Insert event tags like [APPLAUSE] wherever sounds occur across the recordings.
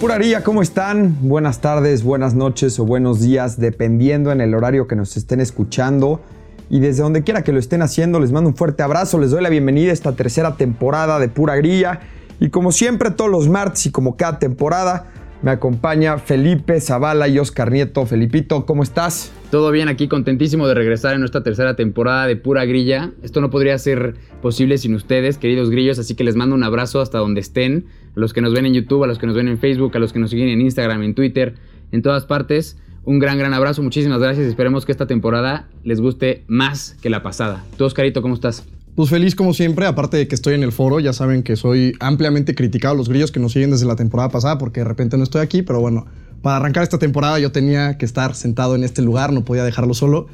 Pura Grilla, ¿cómo están? Buenas tardes, buenas noches o buenos días, dependiendo en el horario que nos estén escuchando. Y desde donde quiera que lo estén haciendo, les mando un fuerte abrazo, les doy la bienvenida a esta tercera temporada de Pura Grilla. Y como siempre, todos los martes y como cada temporada, me acompaña Felipe Zavala y Oscar Nieto. Felipito, ¿cómo estás? Todo bien, aquí contentísimo de regresar en nuestra tercera temporada de Pura Grilla. Esto no podría ser posible sin ustedes, queridos grillos, así que les mando un abrazo hasta donde estén. A los que nos ven en YouTube, a los que nos ven en Facebook, a los que nos siguen en Instagram, en Twitter, en todas partes. Un gran, gran abrazo, muchísimas gracias. Esperemos que esta temporada les guste más que la pasada. Tú, Oscarito, ¿cómo estás? Pues feliz como siempre, aparte de que estoy en el foro, ya saben que soy ampliamente criticado los grillos que nos siguen desde la temporada pasada porque de repente no estoy aquí, pero bueno, para arrancar esta temporada yo tenía que estar sentado en este lugar, no podía dejarlo solo.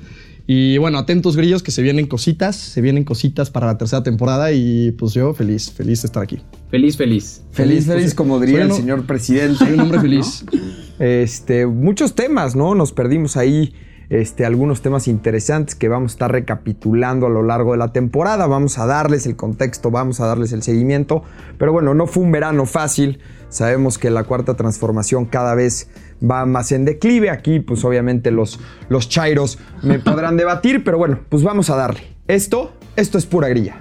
Y bueno, atentos grillos que se vienen cositas, se vienen cositas para la tercera temporada y pues yo feliz, feliz de estar aquí. Feliz, feliz. Feliz, feliz, pues, como diría el señor presidente. Soy un hombre feliz. [LAUGHS] Este, muchos temas, ¿no? Nos perdimos ahí este, algunos temas interesantes que vamos a estar recapitulando a lo largo de la temporada. Vamos a darles el contexto, vamos a darles el seguimiento. Pero bueno, no fue un verano fácil. Sabemos que la cuarta transformación cada vez va más en declive. Aquí, pues obviamente los, los chairos me [LAUGHS] podrán debatir, pero bueno, pues vamos a darle. Esto, esto es pura grilla.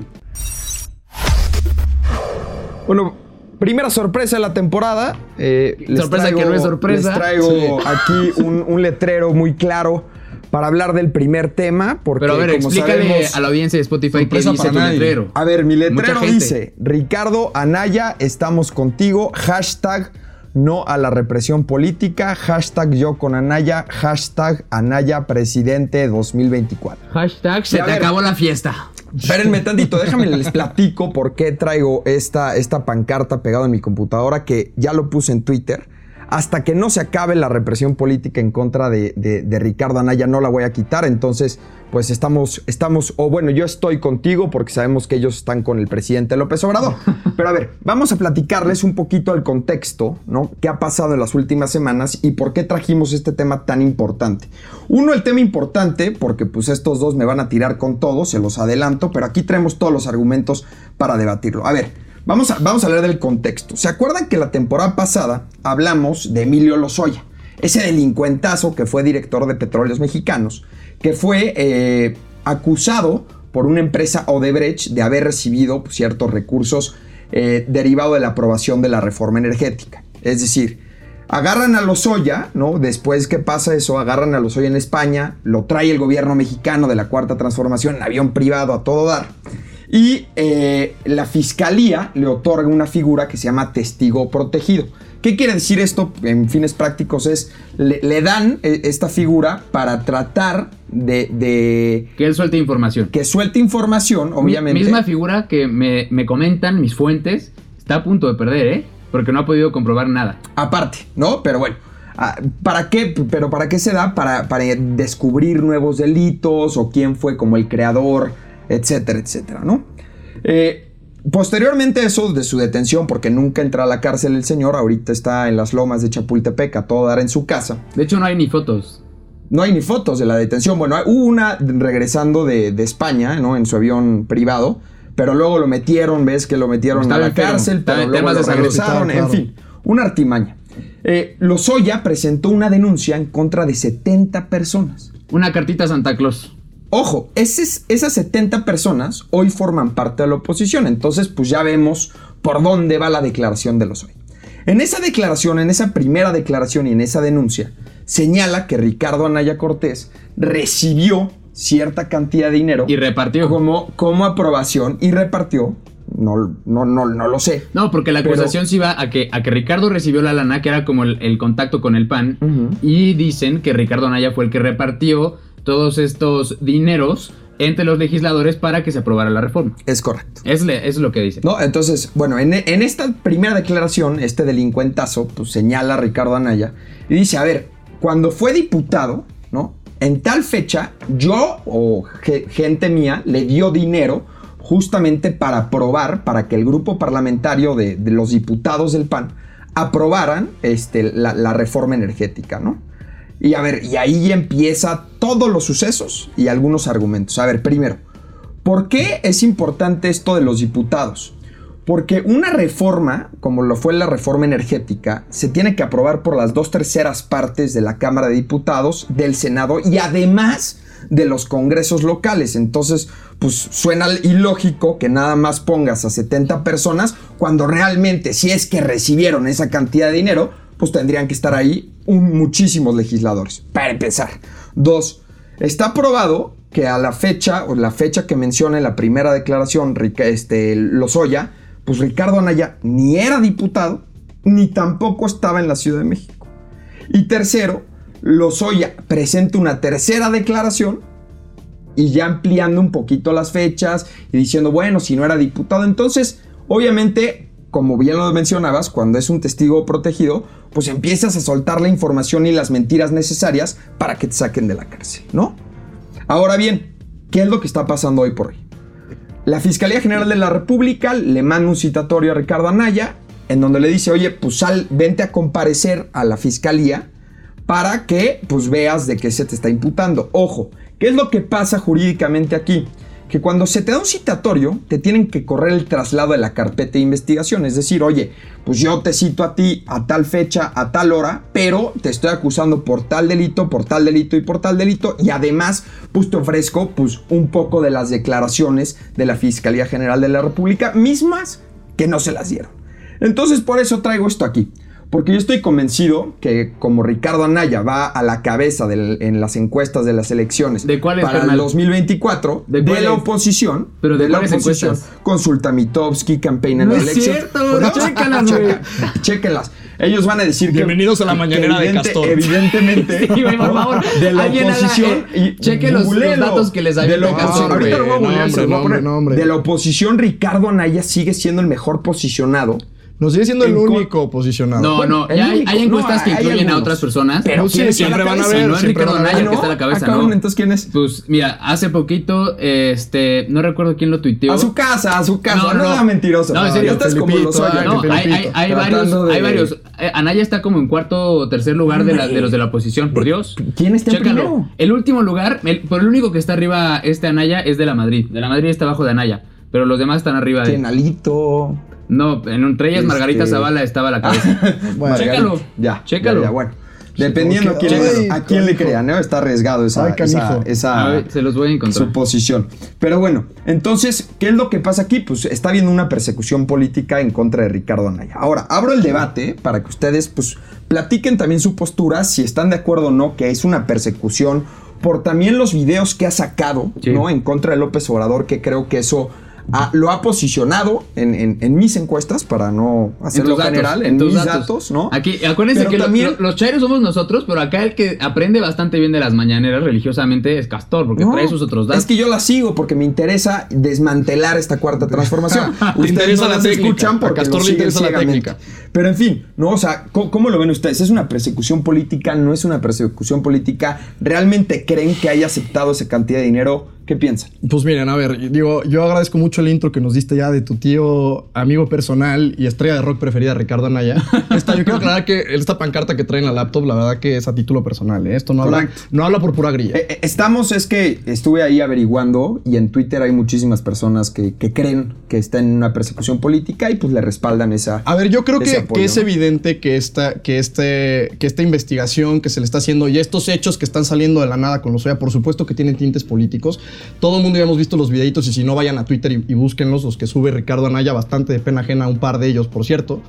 Bueno, primera sorpresa de la temporada. eh, Sorpresa que no es sorpresa. Les traigo Sí. aquí un, un letrero muy claro para hablar del primer tema. Porque, Pero a ver, como explícale sabemos- a la audiencia de Spotify qué dice tu letrero. A ver, mi letrero dice: Ricardo Anaya, estamos contigo. Hashtag no a la represión política. Hashtag yo con Anaya. Hashtag Anaya presidente 2024. Hashtag se te ver. acabó la fiesta. Espérenme tantito, déjame les platico por qué traigo esta, esta pancarta pegada en mi computadora que ya lo puse en Twitter. Hasta que no se acabe la represión política en contra de, de- de Ricardo Anaya, no la voy a quitar. Entonces, pues estamos, estamos, o bueno, yo estoy contigo porque sabemos que ellos están con el presidente López Obrador. [LAUGHS] Pero a ver, vamos a platicarles un poquito el contexto, ¿no? ¿Qué ha pasado en las últimas semanas y por qué trajimos este tema tan importante? Uno, el tema importante, porque pues estos dos me van a tirar con todo, se los adelanto, pero aquí traemos todos los argumentos para debatirlo. A ver, vamos a, vamos a hablar del contexto. ¿Se acuerdan que la temporada pasada hablamos de Emilio Lozoya? Ese delincuentazo que fue director de Petróleos Mexicanos, que fue eh, acusado por una empresa Odebrecht de haber recibido pues, ciertos recursos eh, derivados de la aprobación de la reforma energética. Es decir, agarran a Lozoya, ¿no? Después que pasa eso, agarran a Lozoya en España, lo trae el gobierno mexicano de la Cuarta Transformación en avión privado a todo dar. Y eh, la fiscalía le otorga una figura que se llama testigo protegido. ¿Qué quiere decir esto en fines prácticos? Es, le, le dan eh, esta figura para tratar de, de Que él suelte información. que suelte información, obviamente. misma figura que me, me comentan mis fuentes está a punto de perder, ¿eh? Porque no ha podido comprobar nada. Aparte, ¿no? Pero bueno. ah, ¿Para qué? Pero ¿para qué se da? Para, para descubrir nuevos delitos o quién fue como el creador, etcétera, etcétera, ¿no? Eh, posteriormente a eso de su detención, porque nunca entra a la cárcel el señor, ahorita está en las lomas de Chapultepec a todo dar en su casa. De hecho, no hay ni fotos. No hay ni fotos de la detención. Bueno, hubo una regresando de, de España, ¿no? En su avión privado. Pero luego lo metieron, ves que lo metieron a la cárcel, pero luego temas lo de salud. regresaron, Claro. en fin, una artimaña. Eh, Lozoya presentó una denuncia en contra de 70 personas. Una cartita a Santa Claus. Ojo, esas, esas 70 personas hoy forman parte de la oposición, entonces pues ya vemos por dónde va la declaración de Lozoya. En esa declaración, en esa primera declaración y en esa denuncia, señala que Ricardo Anaya Cortés recibió cierta cantidad de dinero Y repartió. como, como aprobación y repartió, no, no, no, no lo sé. No, porque la Pero- acusación sí va a que, a que Ricardo recibió la lana, que era como el, el contacto con el PAN, y dicen que Ricardo Anaya fue el que repartió todos estos dineros entre los legisladores para que se aprobara la reforma. Es correcto. Es, le- es lo que dicen. ¿No? Entonces, bueno, en, en esta primera declaración, este delincuentazo, pues señala a Ricardo Anaya y dice, a ver, cuando fue diputado, ¿no? En tal fecha, yo o ge- gente mía le dio dinero justamente para aprobar, para que el grupo parlamentario de, de los diputados del PAN aprobaran este, la, la reforma energética, ¿no? Y a ver, y ahí empieza todos los sucesos y algunos argumentos. A ver, primero, ¿por qué es importante esto de los diputados? Porque una reforma, como lo fue la reforma energética, se tiene que aprobar por las dos terceras partes de la Cámara de Diputados, del Senado y además de los congresos locales. Entonces, pues suena ilógico que nada más pongas a 70 personas cuando realmente, si es que recibieron esa cantidad de dinero, pues tendrían que estar ahí muchísimos legisladores. Para empezar. Dos, está aprobado que a la fecha, o la fecha que menciona en la primera declaración este, Lozoya, pues Ricardo Anaya ni era diputado, ni tampoco estaba en la Ciudad de México. Y tercero, Lozoya presenta una tercera declaración y ya ampliando un poquito las fechas y diciendo, bueno, si no era diputado, entonces, obviamente, como bien lo mencionabas, cuando es un testigo protegido, pues empiezas a soltar la información y las mentiras necesarias para que te saquen de la cárcel, ¿no? Ahora bien, ¿qué es lo que está pasando hoy por hoy? La Fiscalía General de la República le manda un citatorio a Ricardo Anaya en donde le dice, oye, pues sal, vente a comparecer a la Fiscalía para que pues veas de qué se te está imputando. Ojo, ¿qué es lo que pasa jurídicamente aquí? Que cuando se te da un citatorio, te tienen que correr el traslado de la carpeta de investigación. Es decir, oye, pues yo te cito a ti a tal fecha, a tal hora, pero te estoy acusando por tal delito, por tal delito y por tal delito. Y además, pues te ofrezco pues, un poco de las declaraciones de la Fiscalía General de la República, mismas que no se las dieron. Entonces, por eso traigo esto aquí. Porque yo estoy convencido que como Ricardo Anaya va a la cabeza en las encuestas de las elecciones ¿De cuál para el 2024 de, la oposición, pero de, la oposición, encuestas? consulta Mitowski, campaign en no la es cierto, chécalas. [LAUGHS] Chéquenlas. Ellos van a decir Bienvenidos que, a la mañanera de Castor. Evidentemente, [LAUGHS] Sí, por favor. de la oposición. eh, cheque los- datos que les De la oposición. Ahorita lo voy a No, voy poner. no, hombre, no, De la oposición, Ricardo Anaya sigue siendo el mejor posicionado. No sigue siendo el único posicionado. No, Bueno, no, ya hay, hay encuestas no, que hay incluyen a otras personas. Pero No, sí, ¿quién está siempre van a ver, no es Ricardo Anaya que está a la cabeza, Ah, cabrón, ¿no? entonces ¿quién es? Pues mira, hace poquito, este, no recuerdo quién lo tuiteó. A su casa, a su casa. No, No, no. mentiroso. No, en serio. Estás como los No, hay, hay, hay varios, de- hay varios. Eh, Anaya está como en cuarto o tercer lugar de, la- de los de la oposición, por Dios. ¿Quién está en Chécalo. primero? El último lugar, el, por el único que está arriba este Anaya es de la Madrid. De la Madrid está abajo de Anaya, pero los demás están arriba de ¿Quién? No, en entre ellas Este- Margarita Zavala estaba a la cabeza. [LAUGHS] Bueno, Chécalo. Ya. Chécalo. ya, ya, bueno. Dependiendo quién, Ay, a quién le crean, ¿no? Está arriesgado esa, Ay, esa, esa A ver, se los voy a encontrar. suposición. Pero bueno, entonces, ¿qué es lo que pasa aquí? Pues está habiendo una persecución política en contra de Ricardo Anaya. Ahora, abro el debate para que ustedes, pues, platiquen también su postura, si están de acuerdo o no, que es una persecución por también los videos que ha sacado, Sí. ¿no? En contra de López Obrador, que creo que eso ha- lo ha posicionado en, en- en mis encuestas, para no hacerlo datos, general, en, mis datos, ¿no? Aquí, acuérdense Pero que también- lo- los chairos somos nosotros, pero acá el que aprende bastante bien de las mañaneras religiosamente es Castor, porque No, trae sus otros datos. Es que yo la sigo porque me interesa desmantelar esta cuarta transformación. [LAUGHS] Te interesa no la las técnica. escuchan A porque Castor lo le interesa la técnica. Pero en fin, ¿no? O sea, ¿cómo, cómo lo ven ustedes? ¿Es una persecución política? ¿No es una persecución política? ¿Realmente creen que haya aceptado esa cantidad de dinero? ¿Qué piensan? Pues miren, a ver, digo, yo agradezco mucho el intro que nos diste ya de tu tío, amigo personal y estrella de rock preferida, Ricardo Anaya. [LAUGHS] Esta, yo quiero aclarar que esta pancarta que trae en la laptop, la verdad que es a título personal. ¿eh? Esto no habla, no habla por pura grilla. Eh, eh, Estamos, es que estuve ahí averiguando y en Twitter hay muchísimas personas que, que creen que está en una persecución política y pues le respaldan esa... A ver, yo creo que, es evidente que esta, que, este, que esta investigación que se le está haciendo y estos hechos que están saliendo de la nada con los OEA, por supuesto que tienen tintes políticos. Todo el mundo ya hemos visto los videitos y si no vayan a Twitter y, búsquenlos, los que sube Ricardo Anaya, bastante de pena ajena, un par de ellos, por cierto,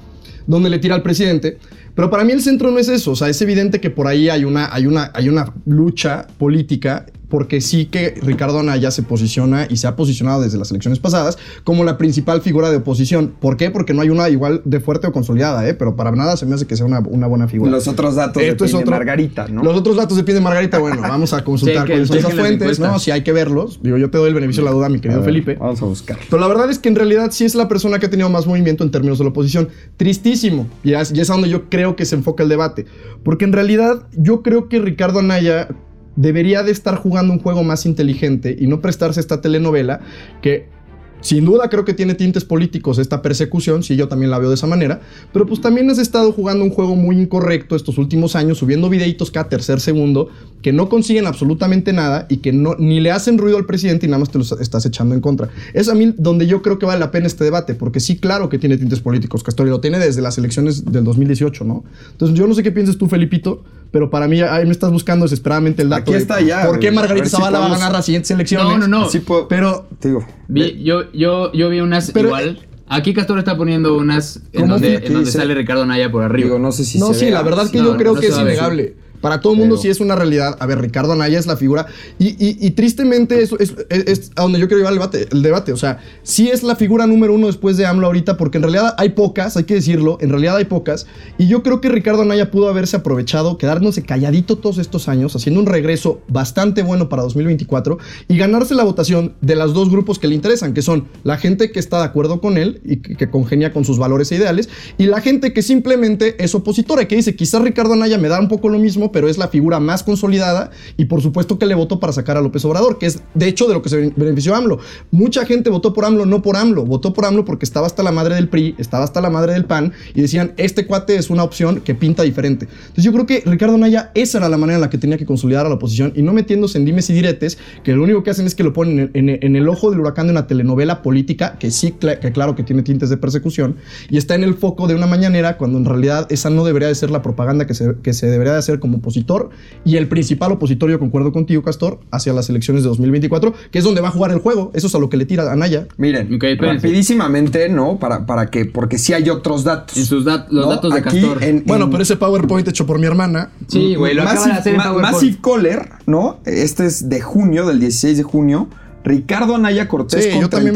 donde le tira al presidente. Pero para mí el centro no es eso, o sea, es evidente que por ahí hay una, hay una, hay una lucha política porque sí que Ricardo Anaya se posiciona y se ha posicionado desde las elecciones pasadas como la principal figura de oposición. ¿Por qué? Porque no hay una igual de fuerte o consolidada, ¿eh? pero para nada se me hace que sea una, una buena figura. Los otros datos Esto de, es otro- Margarita, ¿no? Los otros datos de pie de Margarita, bueno, vamos a consultar Chequen- cuáles son esas fuentes, ¿no? Si hay que verlos. Digo, yo te doy el beneficio de la duda, mi A querido ver, Felipe. Vamos a buscar. Pero la verdad es que en realidad sí es la persona que ha tenido más movimiento en términos de la oposición. Tristísimo. Y es, y es a donde yo creo que se enfoca el debate. Porque en realidad yo creo que Ricardo Anaya debería de estar jugando un juego más inteligente y no prestarse esta telenovela que sin duda creo que tiene tintes políticos esta persecución, sí, yo también la veo de esa manera, pero pues también has estado jugando un juego muy incorrecto estos últimos años, subiendo videitos cada tercer segundo, que no consiguen absolutamente nada y que no, ni le hacen ruido al presidente y nada más te los estás echando en contra. Es a mí donde yo creo que vale la pena este debate, porque sí, claro que tiene tintes políticos, Castor, y lo tiene desde las elecciones del 2018, ¿no? Entonces yo no sé qué piensas tú, Felipito, pero para mí ahí me estás buscando desesperadamente el dato. Aquí de está ya, ¿Por qué Margarita ver si Zavala va a podemos- ganar las siguientes elecciones? No, no, no. Sí puedo- Pero Te digo. Vi- yo, yo, yo vi unas Pero- igual. Aquí Castor está poniendo unas en donde, en donde sale Ricardo Naya por arriba. Digo, no sé si no, se sí, vea. la verdad que No, yo no, creo no que es innegable. Para todo el mundo sí es una realidad. A ver, Ricardo Anaya es la figura. Y, y- y tristemente eso es, es- es a donde yo quiero llevar el debate, el debate. O sea, sí es la figura número uno después de AMLO ahorita, porque en realidad hay pocas, hay que decirlo, en realidad hay pocas. Y yo creo que Ricardo Anaya pudo haberse aprovechado, quedándose calladito todos estos años, haciendo un regreso bastante bueno para 2024 y ganarse la votación de los dos grupos que le interesan, que son la gente que está de acuerdo con él y que, que congenia con sus valores e ideales, y la gente que simplemente es opositora y que dice, quizás Ricardo Anaya me da un poco lo mismo, pero es la figura más consolidada y por supuesto que le votó para sacar a López Obrador, que es de hecho de lo que se benefició AMLO. Mucha gente votó por AMLO, no por AMLO, votó por AMLO porque estaba hasta la madre del PRI, estaba hasta la madre del PAN y decían, este cuate es una opción que pinta diferente. Entonces yo creo que Ricardo Anaya, esa era la manera en la que tenía que consolidar a la oposición y no metiéndose en dimes y diretes, que lo único que hacen es que lo ponen en, en- el ojo del huracán de una telenovela política, que sí, que claro que tiene tintes de persecución, y está en el foco de una mañanera cuando en realidad esa no debería de ser la propaganda que se, que se debería de hacer como opositor y el principal opositor, yo concuerdo contigo, Castor, hacia las elecciones de 2024, que es donde va a jugar el juego, eso es a lo que le tira Anaya. Miren, Ok, espérense. rapidísimamente, ¿no? Para, para que, porque sí hay otros datos. En sus dat- los ¿no? datos de Aquí Castor. en- Bueno, en- pero ese PowerPoint hecho por mi hermana, Sí, güey, lo acaba de Massive, hacer en Ma- PowerPoint. Massive Caller, ¿no? Este es de junio, del 16 de junio. Ricardo Anaya Cortés Sí, con yo también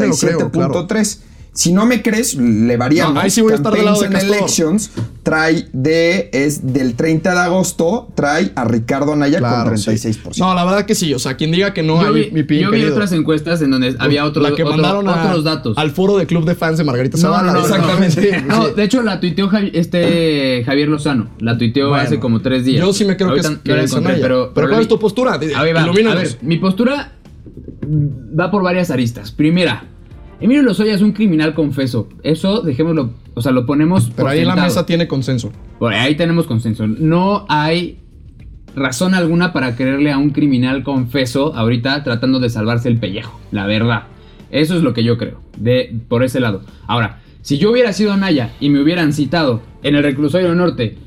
me lo creo, 37.3. Si no me crees, le variamos. No, ahí sí voy a estar del lado de Castor. Elections trae de, es del 30 de agosto, trae a Ricardo Anaya claro, con sí. 36%. No, la verdad que sí, o sea, quien diga que no, yo ahí vi, mi pin yo vi otras encuestas en donde había otro, la que otro- mandaron a- otros datos. al foro de club de fans de Margarita No, Zavala. no, no, exactamente. [LAUGHS] No, de hecho la tuiteó Javi- este Javier Lozano. La tuiteó Bueno, hace como tres días. Yo sí me creo que Ahorita es, que encontré, pero, ¿cuál es tu postura? A ver, va. Ilumínanos. A ver, mi postura va por varias aristas. Primera, Emilio Lozoya es un criminal confeso. Eso, dejémoslo, o sea, lo ponemos Pero por ahí la mesa tiene consenso. Por ahí tenemos consenso. No hay razón alguna para creerle a un criminal confeso ahorita tratando de salvarse el pellejo, la verdad. Eso es lo que yo creo, de, por ese lado. Ahora, si yo hubiera sido Anaya y me hubieran citado en el reclusorio norte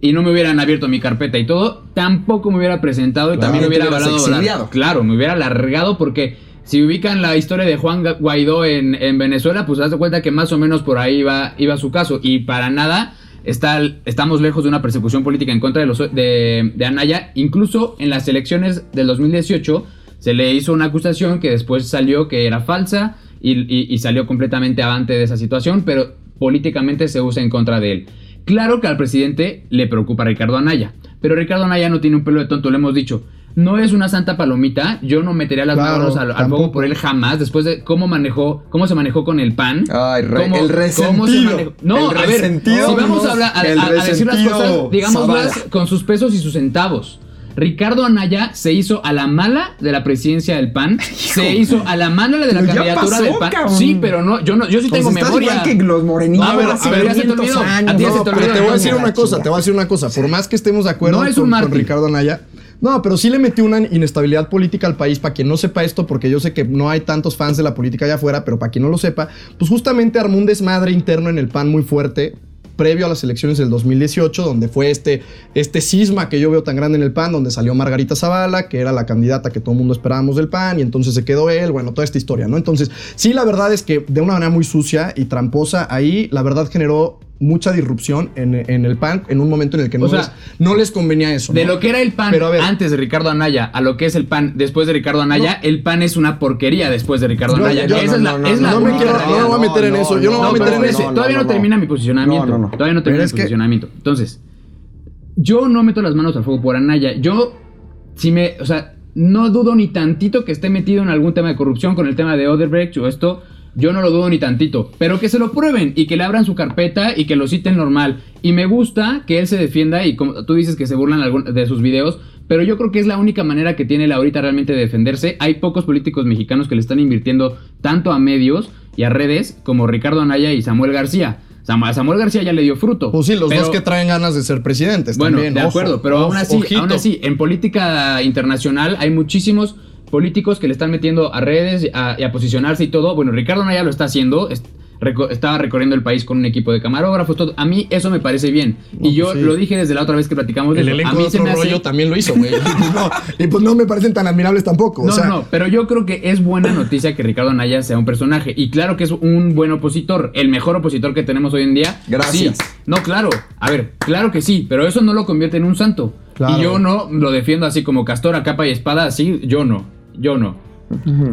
y no me hubieran abierto mi carpeta y todo, tampoco me hubiera presentado y Claro. también Te hubiera exiliado. Claro, me hubiera largado porque si ubican la historia de Juan Guaidó en, en Venezuela, pues haz de cuenta que más o menos por ahí iba, iba su caso. Y para nada está, estamos lejos de una persecución política en contra de, los, de, Anaya. Incluso en las elecciones del 2018 se le hizo una acusación que después salió que era falsa y, y- salió completamente avante de esa situación, pero políticamente se usa en contra de él. Claro que al presidente le preocupa Ricardo Anaya, pero Ricardo Anaya no tiene un pelo de tonto, lo hemos dicho. No es una santa palomita, yo no metería las Claro, manos al, al fuego por él jamás, después de cómo manejó, cómo se manejó con el PAN. Ay, re- cómo- el cómo se resentido. manejó- No, El a ver, resentido. si vamos a, hablar, a, El a- a decir las cosas, digámoslas Zavala. con sus pesos y sus centavos. Ricardo Anaya se hizo a la mala de la presidencia del PAN, [LAUGHS] se hizo a la mala de la candidatura pasó, del PAN. cabrón. Sí, pero no, yo no, yo sí Pues tengo estás memoria. igual que los morenitos. A ver, hace a ver, ya se te 500 olvidó. años. A ti ya se No, te pero olvidó. te voy a decir No, una cosa, te voy a decir una cosa. Por más que estemos de acuerdo No es un con. Ricardo Anaya. No, pero sí le metió una inestabilidad política al país. Para quien no sepa esto, porque yo sé que no hay tantos fans de la política allá afuera, pero para quien no lo sepa, pues justamente armó un desmadre interno en el PAN muy fuerte previo a las elecciones del 2018, donde fue este, este cisma que yo veo tan grande en el PAN, donde salió Margarita Zavala, que era la candidata que todo el mundo esperábamos del PAN, y entonces se quedó él, bueno, toda esta historia, ¿no? Entonces, sí, la verdad es que de una manera muy sucia y tramposa, ahí la verdad generó mucha disrupción en, en el PAN en un momento en el que no, O sea, les, no les convenía eso. De ¿no? lo que era el PAN Pero a ver. antes de Ricardo Anaya a lo que es el PAN después de Ricardo Anaya, el PAN es una porquería después de Ricardo Anaya. yo- Esa no, es la, no, es la no me quiero- no voy a meter en eso, yo no voy a meter en eso. todavía no, termina mi posicionamiento. Todavía no termina mi posicionamiento. Entonces, yo no meto las manos al fuego por Anaya. Yo, si me, o sea, no dudo ni tantito que esté metido en algún tema de corrupción con el tema de Odebrecht o esto. Yo no lo dudo ni tantito, pero que se lo prueben y que le abran su carpeta y que lo citen normal. Y me gusta que él se defienda y como tú dices que se burlan de sus videos, pero yo creo que es la única manera que tiene la ahorita realmente de defenderse. Hay pocos políticos mexicanos que le están invirtiendo tanto a medios y a redes como Ricardo Anaya y Samuel García. Samuel García ya le dio fruto. Pues sí, los pero- dos que traen ganas de ser presidentes bueno, también. de ojo, acuerdo, pero ojo, aún así, aún así, en política internacional hay muchísimos políticos que le están metiendo a redes a- y a posicionarse y todo. Bueno, Ricardo Naya lo está haciendo. es- reco- estaba recorriendo el país con un equipo de camarógrafos, todo. A mí eso me parece bien. No, y yo pues sí. lo dije desde la otra vez que platicamos de El elenco a mí de se otro me hace- rollo también lo hizo, güey. y, pues [LAUGHS] no, y pues no me parecen tan admirables tampoco. No, o sea, no, pero yo creo que es buena noticia que Ricardo Anaya sea un personaje. Y claro que es un buen opositor, el mejor opositor que tenemos hoy en día. Gracias. Sí. No, claro. A ver, claro que sí, pero eso no lo convierte en un santo. Claro. Y yo no lo defiendo así como castor a capa y espada, así, yo no. Yo no.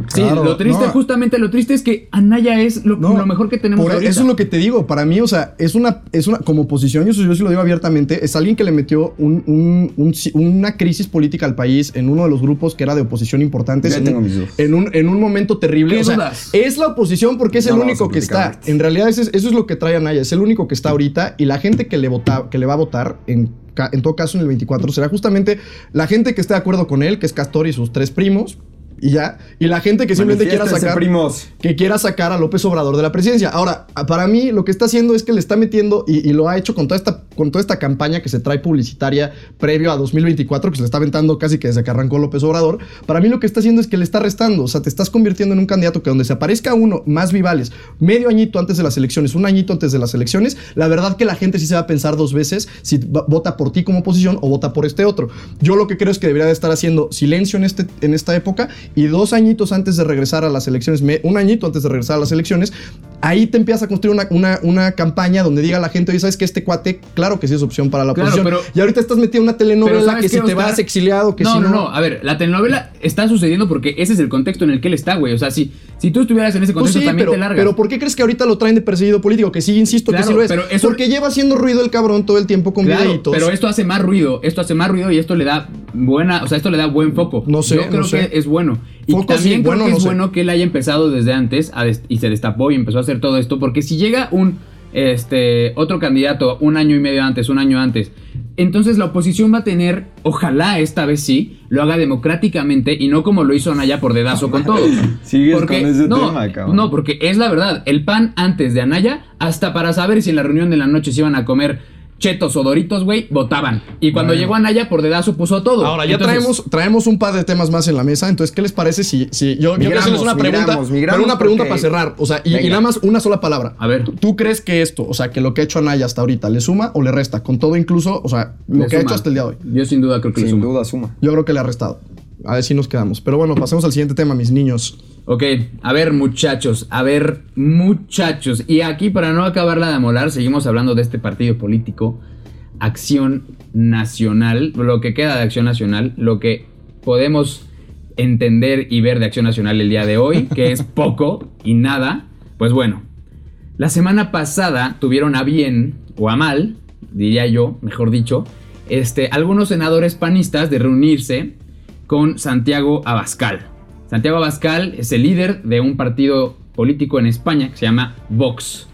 Sí, Claro, lo triste, no. justamente lo triste es que Anaya es lo, No, lo mejor que tenemos por ahorita. Eso es lo que te digo. Para mí, o sea, es una, es una como oposición, y eso yo sí lo digo abiertamente, es alguien que le metió un- un- un- una crisis política al país en uno de los grupos que era de oposición importantes. Ya en, tengo mis dudas. en un, en un momento terrible. ¿Qué O sea, dudas? es la oposición porque es No el único que está. En realidad, ese es- eso es lo que trae a Naya. Es el único que está ahorita. Y la gente que le, vota, que le va a votar en. En todo caso, en el 24 será justamente la gente que esté de acuerdo con él, que es Castor y sus tres primos, y ya. Y la gente que simplemente quiera sacar primos. que quiera sacar a López Obrador de la presidencia. Ahora, para mí lo que está haciendo es que le está metiendo, y, y lo ha hecho con toda, esta, con toda esta campaña que se trae publicitaria previo a 2024, que se le está aventando casi que desde que arrancó López Obrador, para mí lo que está haciendo es que le está restando, o sea, te estás convirtiendo en un candidato que donde se aparezca uno más vivales, medio añito antes de las elecciones, un añito antes de las elecciones, la verdad que la gente sí se va a pensar dos veces si vota por ti como oposición o vota por este otro. Yo lo que creo es que debería de estar haciendo silencio en, este, en esta época y dos añitos antes de regresar a las elecciones, un añito antes de regresar a las elecciones, ahí te empiezas a construir una, una, una campaña donde diga a la gente, oye, ¿sabes que Este cuate, claro que sí es opción para la Claro, oposición. pero- y ahorita estás metido en una telenovela ¿sabes que si te vas exiliado, que no, si no, no... no. A ver, la telenovela está sucediendo porque ese es el contexto en el que él está, güey. O sea, si, si tú estuvieras en ese Pues contexto sí, también pero, te largas. pero ¿por qué crees que ahorita lo traen de perseguido político? Que sí, insisto Claro, que sí lo es. pero eso- Porque lleva haciendo ruido el cabrón todo el tiempo con Claro, videitos. pero esto hace más ruido, esto hace más ruido y esto le da buena, o sea, esto le da buen foco. No sé, Yo creo no sé. que es bueno. Y Foco también sí, creo bueno, que no es sé. bueno que él haya empezado desde antes a y se destapó y empezó a hacer todo esto, porque si llega un este otro candidato un año y medio antes, un año antes, entonces la oposición va a tener, ojalá esta vez sí, lo haga democráticamente y no como lo hizo Anaya por dedazo con todo. [LAUGHS] Sigues Porque- con ese no, tema, cabrón. No, porque es la verdad. El pan antes de Anaya, hasta para saber si en la reunión de la noche se iban a comer chetos o doritos, güey, votaban. Y cuando Bueno. llegó Anaya, por dedazo puso todo. Ahora, ya Entonces, traemos, traemos un par de temas más en la mesa. Entonces, ¿qué les parece si, si yo, yo quiero Migramos, hacerles una pregunta? migramos, migramos pero una pregunta porque- para cerrar. O sea, y, nada más una sola palabra. A ver. ¿Tú crees que esto, o sea, que lo que ha hecho Anaya hasta ahorita, le suma o le resta? Con todo incluso, o sea, lo le que ha hecho hasta el día de hoy. Yo sin duda creo que le Sin suma. duda suma. Yo creo que le ha restado. A ver si nos quedamos. Pero bueno, pasemos al siguiente tema, mis niños. Ok, a ver muchachos, a ver muchachos. Y aquí para no acabarla de amolar, seguimos hablando de este partido político, Acción Nacional, lo que queda de Acción Nacional, lo que podemos entender y ver de Acción Nacional el día de hoy, que es [LAUGHS] poco y nada. Pues bueno, la semana pasada tuvieron a bien, o a mal, diría yo, mejor dicho, este, algunos senadores panistas de reunirse con Santiago Abascal. Santiago Abascal es el líder de un partido político en España que se llama Vox.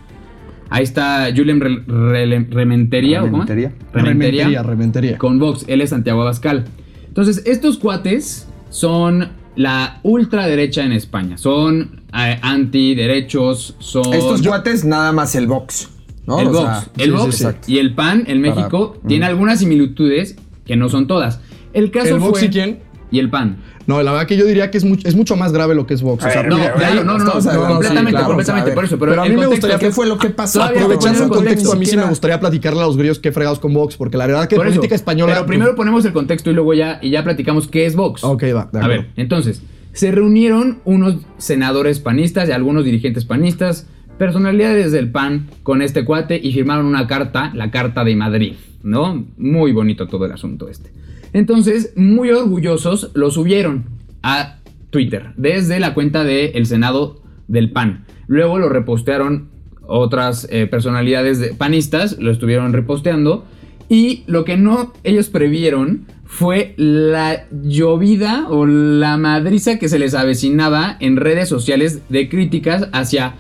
Ahí está Julian Re- Re- Rementería. Rementería. Rementería, rementería. Con Vox, él es Santiago Abascal. Entonces, estos cuates son la ultraderecha en España. Son eh, antiderechos, son... Estos cuates, nada más el box. ¿no? el O Vox, sea, el sí, Vox sí, exacto. y el PAN en Para- México mm. tiene algunas similitudes que no son todas. El caso ¿El Vox fue... y quién? Y el PAN. No, la verdad que yo diría que es, mucho- es mucho más grave lo que es Vox. O sea, No, claro, no, no, no, hablando- completamente, sí, claro, completamente, por eso. Pero, pero a mí me gustaría ¿Qué fue lo que pasó? Aprovechando el contexto, a mí sí me gustaría platicarle a los grillos que fregados con Vox, porque la verdad que Por eso, política española. Pero primero ponemos el contexto y luego ya, y ya platicamos qué es Vox. Ok, va. de A ver, entonces, se reunieron unos senadores panistas y algunos dirigentes panistas, personalidades del PAN, con este cuate y firmaron una carta, la Carta de Madrid, ¿no? Muy bonito todo el asunto este. Entonces, muy orgullosos, lo subieron a Twitter, desde la cuenta del Senado del PAN. Luego lo repostearon otras eh, personalidades de- panistas, lo estuvieron reposteando. Y lo que no ellos previeron fue la llovida o la madriza que se les avecinaba en redes sociales de críticas hacia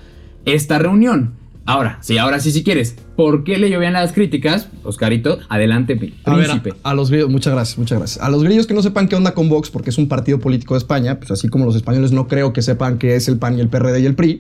esta reunión. Ahora, sí, ahora sí, si quieres. ¿Por qué le llovían las críticas? Oscarito, adelante, pi- A ver, príncipe. a, a los grillos, muchas gracias, muchas gracias. A los grillos que no sepan qué onda con Vox, porque es un partido político de España, pues así como los españoles no creo que sepan qué es el PAN y el PRD y el PRI,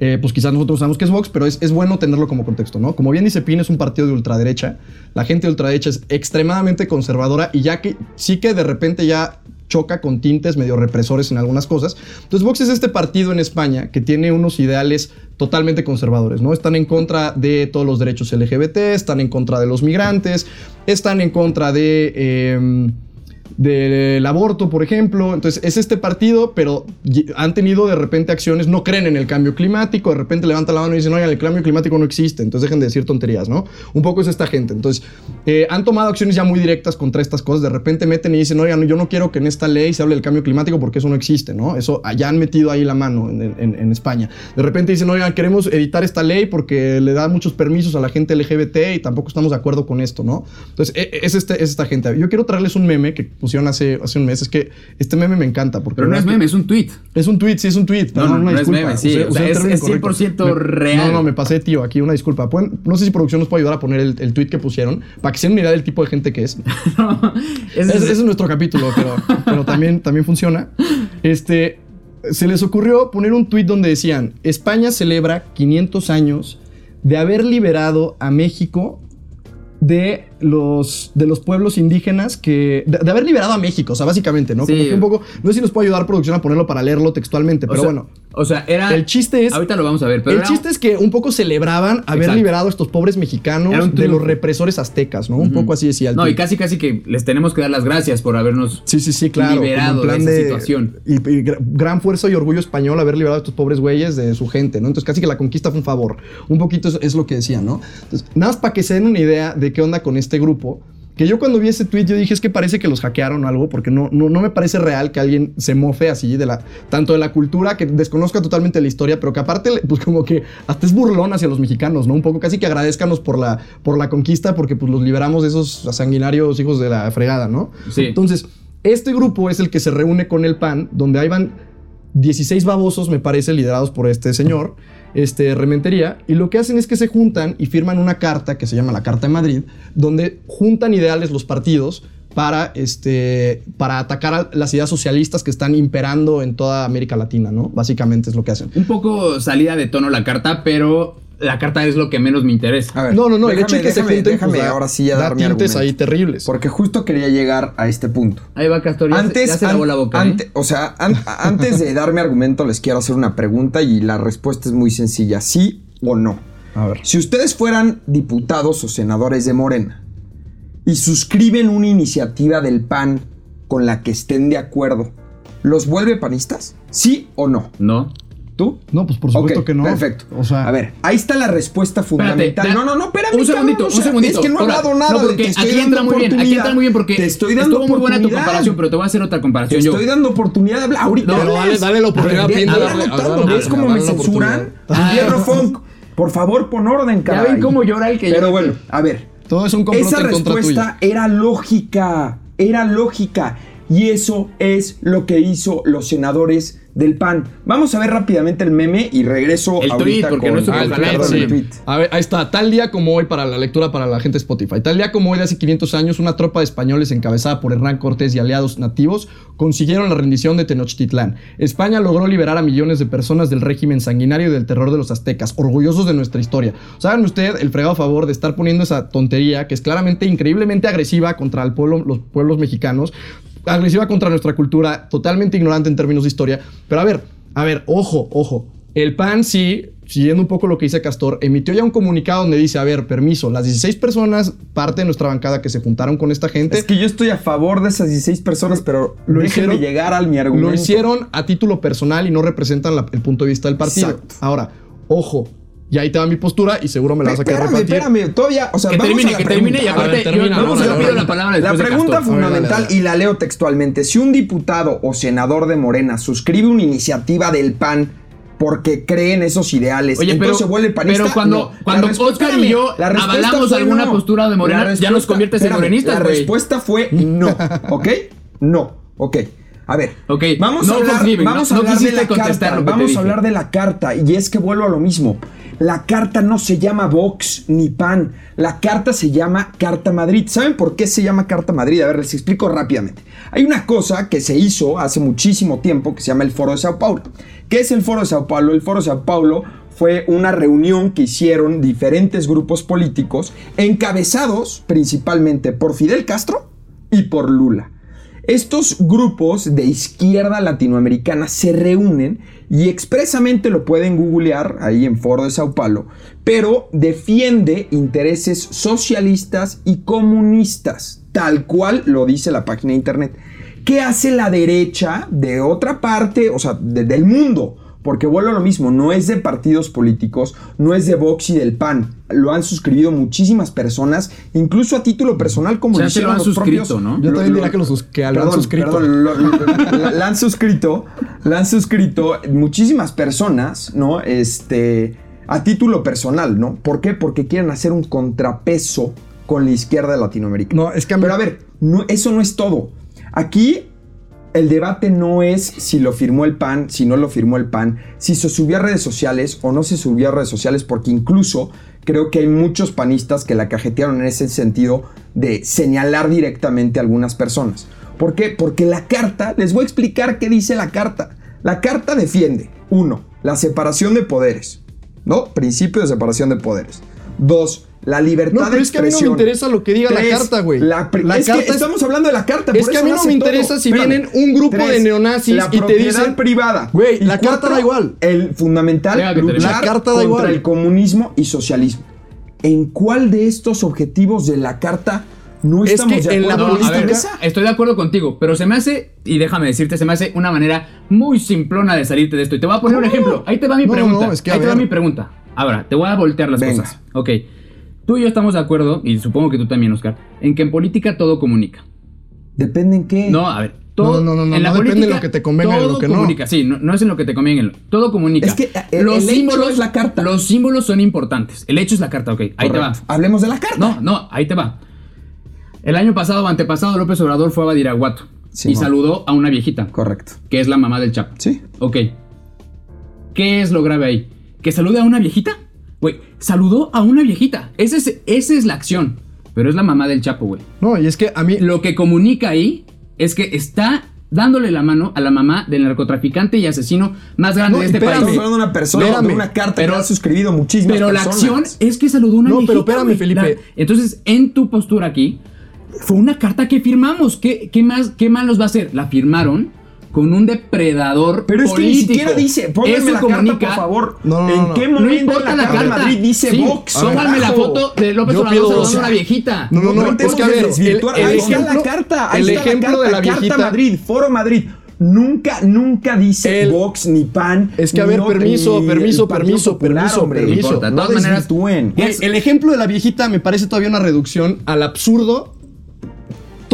eh, pues quizás nosotros sabemos qué es Vox, pero es, es bueno tenerlo como contexto, ¿no? Como bien dice Pin, es un partido de ultraderecha. La gente de ultraderecha es extremadamente conservadora y ya que sí que de repente ya choca con tintes medio represores en algunas cosas. Entonces Vox es este partido en España que tiene unos ideales totalmente conservadores, ¿no? Están en contra de todos los derechos LGBT, están en contra de los migrantes, están en contra de... eh, del aborto, por ejemplo. Entonces, es este partido, pero han tenido de repente acciones, no creen en el cambio climático, de repente levantan la mano y dicen, oigan, el cambio climático no existe, entonces dejen de decir tonterías, ¿no? Un poco es esta gente. Entonces, eh, han tomado acciones ya muy directas contra estas cosas, de repente meten y dicen, oigan, yo no quiero que en esta ley se hable del cambio climático porque eso no existe, ¿no? Eso ya han metido ahí la mano en, en- en España. De repente dicen, oigan, queremos editar esta ley porque le da muchos permisos a la gente LGBT y tampoco estamos de acuerdo con esto, ¿no? Entonces, e- e- es, este, es esta gente. Yo quiero traerles un meme que pusieron hace, hace un mes. Es que este meme me encanta. Porque Pero no es meme, es un tweet. Es un tweet, sí, es un tweet. No, no, no es meme, sí, o sea, el es- término es correcto. 100% Me- real. No, no, me pasé, tío, aquí una disculpa. Pueden- no sé si producción nos puede ayudar a poner el, el tweet que pusieron para que se den del tipo de gente que es. [LAUGHS] Ese Ese, es- es nuestro capítulo, pero, pero también, también funciona. Este, se les ocurrió poner un tuit donde decían, España celebra 500 años de haber liberado a México de los, de los pueblos indígenas que... De, de haber liberado a México, o sea, básicamente, ¿no? Sí. Como que un poco... No sé si nos puede ayudar producción a ponerlo para leerlo textualmente, o pero sea- bueno. O sea, era. El chiste es... Ahorita lo vamos a ver, pero. el era- chiste es que un poco celebraban haber Exacto. liberado a estos pobres mexicanos de los represores aztecas, ¿no? Un poco así decía el No, y casi, casi que les tenemos que dar las gracias por habernos. Sí, sí, sí, claro. liberado en de esa situación. Y, y gra- gran fuerza y orgullo español haber liberado a estos pobres güeyes de su gente, ¿no? Entonces casi que la conquista fue un favor. Un poquito es, es lo que decían, ¿no? Entonces, nada más para que se den una idea de qué onda con este grupo. Que yo cuando vi ese tweet yo dije es que parece que los hackearon o algo porque no, no, no me parece real que alguien se mofe así de la tanto de la cultura que desconozca totalmente la historia pero que aparte pues como que hasta es burlón hacia los mexicanos no un poco casi que agradezcanos por la por la conquista porque pues los liberamos de esos sanguinarios hijos de la fregada no Sí. entonces este grupo es el que se reúne con el PAN donde ahí van 16 babosos, me parece, liderados por este señor, este Rementería, y lo que hacen es que se juntan y firman una carta que se llama la Carta de Madrid, donde juntan ideales los partidos para, este, para atacar a las ideas socialistas que están imperando en toda América Latina, ¿no? Básicamente es lo que hacen. Un poco salida de tono la carta, pero la carta es lo que menos me interesa. A ver, No, no, no, el déjame, hecho de que déjame, se junten, déjame pues, da- ahora sí a da dar mi tintes argumento. ahí terribles. Porque justo quería llegar a este punto. Ahí va Castor, ya, se- Antes, ya se lavó la boca. ¿eh? ante- o sea, an- antes de dar mi argumento, les quiero hacer una pregunta y la respuesta es muy sencilla: sí o no. A ver. Si ustedes fueran diputados o senadores de Morena y suscriben una iniciativa del PAN con la que estén de acuerdo, ¿los vuelve panistas? ¿Sí o no? No. ¿Tú? No, pues por supuesto que no. Perfecto. O sea, a ver, ahí está la respuesta fundamental. da- no, no, no, espérame. Un segundito, cabrón, o un sea, segundito. Es que no he hablado nada no, de porque te estoy aquí dando entra muy bien, aquí oportunidad. entra muy bien porque te estoy dando estuvo muy buena tu comparación, pero te voy a hacer otra Te comparación yo. estoy dando oportunidad de hablar. Ahorita No, dale- dale la oportunidad de ¿Ves cómo me censuran? Hierro Funk. Por favor, pon orden, Ya caray. ven cómo llora el que Pero bueno, a ver. todo es un complot Esa respuesta era lógica, era lógica. Y eso es lo que hizo los senadores del PAN. Vamos a ver rápidamente el meme y regreso El ahorita tweet, porque con no el perdón, sí. el tweet. A ver, ahí está. Tal día como hoy para la lectura para la gente de Spotify. Tal día como hoy de hace 500 años, una tropa de españoles encabezada por Hernán Cortés y aliados nativos consiguieron la rendición de Tenochtitlán. España logró liberar a millones de personas del régimen sanguinario y del terror de los aztecas, orgullosos de nuestra historia. ¿Saben usted el fregado favor de estar poniendo esa tontería que es claramente increíblemente agresiva contra el pueblo, los pueblos mexicanos? Agresiva contra nuestra cultura, totalmente ignorante en términos de historia. Pero a ver, a ver, ojo, ojo. El PAN sí, siguiendo un poco lo que dice Castor, emitió ya un comunicado donde dice, a ver, permiso, las 16 personas, parte de nuestra bancada que se juntaron con esta gente, Es que yo estoy a favor de esas 16 personas, pero Lo hicieron- llegar al mi argumento. lo hicieron a título personal y no representan la- el punto de vista del partido. Exacto. Ahora, ojo, y ahí te va mi postura y seguro me la vas a querer Espérame, espérame, todavía, o sea, Que vamos termine, a la que termine y. A aparte ver, yo termina, no vamos se a la pido la palabra La de pregunta fundamental, dale, dale. y la leo textualmente, si un diputado o senador de Morena suscribe una iniciativa del PAN porque cree en esos ideales, Oye, entonces pero, se vuelve panista. pero cuando, No. La cuando Oscar y yo la avalamos alguna no. postura de Morena, La ya nos conviertes en espérame, morenistas, La güey. respuesta fue no, [LAUGHS] ¿ok? No, ok. A ver, Ok, vamos no a hablar, Fox vamos a no- no hablar de la carta. Vamos a hablar de la carta. Y es que vuelvo a lo mismo. La carta no se llama Vox ni PAN. La carta se llama Carta Madrid. ¿Saben por qué se llama Carta Madrid? A ver, les explico rápidamente. Hay una cosa que se hizo hace muchísimo tiempo que se llama el Foro de Sao Paulo. ¿Qué es el Foro de Sao Paulo? El Foro de Sao Paulo fue una reunión que hicieron diferentes grupos políticos encabezados principalmente por Fidel Castro y por Lula. Estos grupos de izquierda latinoamericana se reúnen y expresamente lo pueden googlear ahí en Foro de Sao Paulo, pero defiende intereses socialistas y comunistas, tal cual lo dice la página de internet. ¿Qué hace la derecha de otra parte, o sea, de- del mundo? Porque vuelvo a lo mismo, no es de partidos políticos, no es de Vox y del PAN. Lo han suscrito muchísimas personas, incluso a título personal, como O sea, lo se lo hicieron han los propios- suscrito, ¿no? Yo lo- también diría que, lo sus- que lo han suscrito. perdón, lo- la, han suscrito, la han suscrito muchísimas personas, ¿no? Este, a título personal, ¿no? ¿Por qué? Porque quieren hacer un contrapeso con la izquierda de Latinoamérica. No, es que a mí- Pero a ver, no, eso no es todo. Aquí el debate no es si lo firmó el PAN, si no lo firmó el PAN, si se subió a redes sociales o no se subió a redes sociales, porque incluso creo que hay muchos panistas que la cajetearon en ese sentido de señalar directamente a algunas personas. ¿Por qué? Porque la carta, les voy a explicar qué dice la carta. La carta defiende, uno, la separación de poderes, ¿no? Principio de separación de poderes. Dos, la libertad No, de pero es que a mí no me interesa lo que diga la carta, güey. La, pri- La es carta que es- estamos hablando de la carta. por Es que eso a mí no me todo. interesa si vienen un grupo de neonazis la y te dicen- privada. Güey, la carta da igual. El fundamental luchar La carta da contra igual. el comunismo y socialismo. ¿En cuál de estos objetivos de la carta no Es estamos que de en la? No, ver, estoy de acuerdo contigo, pero se me hace, y déjame decirte, se me hace una manera muy simplona de salirte de esto. Y te voy a poner un ejemplo. Ahí te va mi No, pregunta. no, es que, a Ahí te va mi pregunta. Ahora, te voy a voltear las Venga. cosas. Ok. Tú y yo estamos de acuerdo, y supongo que tú también, Oscar, en que en política todo comunica. Depende en qué. No, a ver. Todo, No, no, no, no, en la no depende política, de lo que te convenga y todo lo que no. comunica, sí, no, no es en lo que te conviene. en lo- Todo comunica. Es que, eh, el- el hecho es la carta. Los símbolos son importantes. El hecho es la carta, ok. Ahí te va. Hablemos de la carta. No, no, ahí te va. El año pasado o antepasado López Obrador fue a Badiraguato y Simón. saludó a una viejita, Correcto. que es la mamá del Chapo. Sí. Ok. ¿Qué es lo grave ahí? ¿Que salude a una viejita? Güey, saludó a una viejita. Esa es, esa es la acción. Pero es la mamá del Chapo, güey. No, y es que a mí. Lo que comunica ahí es que está dándole la mano a la mamá del narcotraficante y asesino más grande No, de este espérame. Estamos país. hablando de una persona, Espérame. de una carta Pero- que ha suscribido muchísimas Pero la acción es que saludó a una No, pero espérame, güey. Felipe. La- entonces, en tu postura aquí, fue una carta que firmamos. ¿Qué, qué más, ¿Qué más nos va a hacer? La firmaron con un depredador Pero es que ni político. siquiera dice, pónganme Eso la carta, comunica- por favor. No, no, ¿En no, no. qué No momento importa en la la carta carta. Madrid dice Sí, Vox? Pónganme la foto de López Obrador o sea, una viejita. No, no, no, es que a ver, desvirtuar. el- ahí el está ejemplo- la carta, ahí el está ejemplo la de la carta, Carta viejita- Madrid, Foro Madrid. Nunca, nunca dice El- Vox ni PAN. Es que, a ver, no- permiso, ni permiso, el permiso, Popular, permiso, hombre. permiso. No importa, de No todas maneras- el ejemplo de la viejita me parece todavía una reducción al absurdo.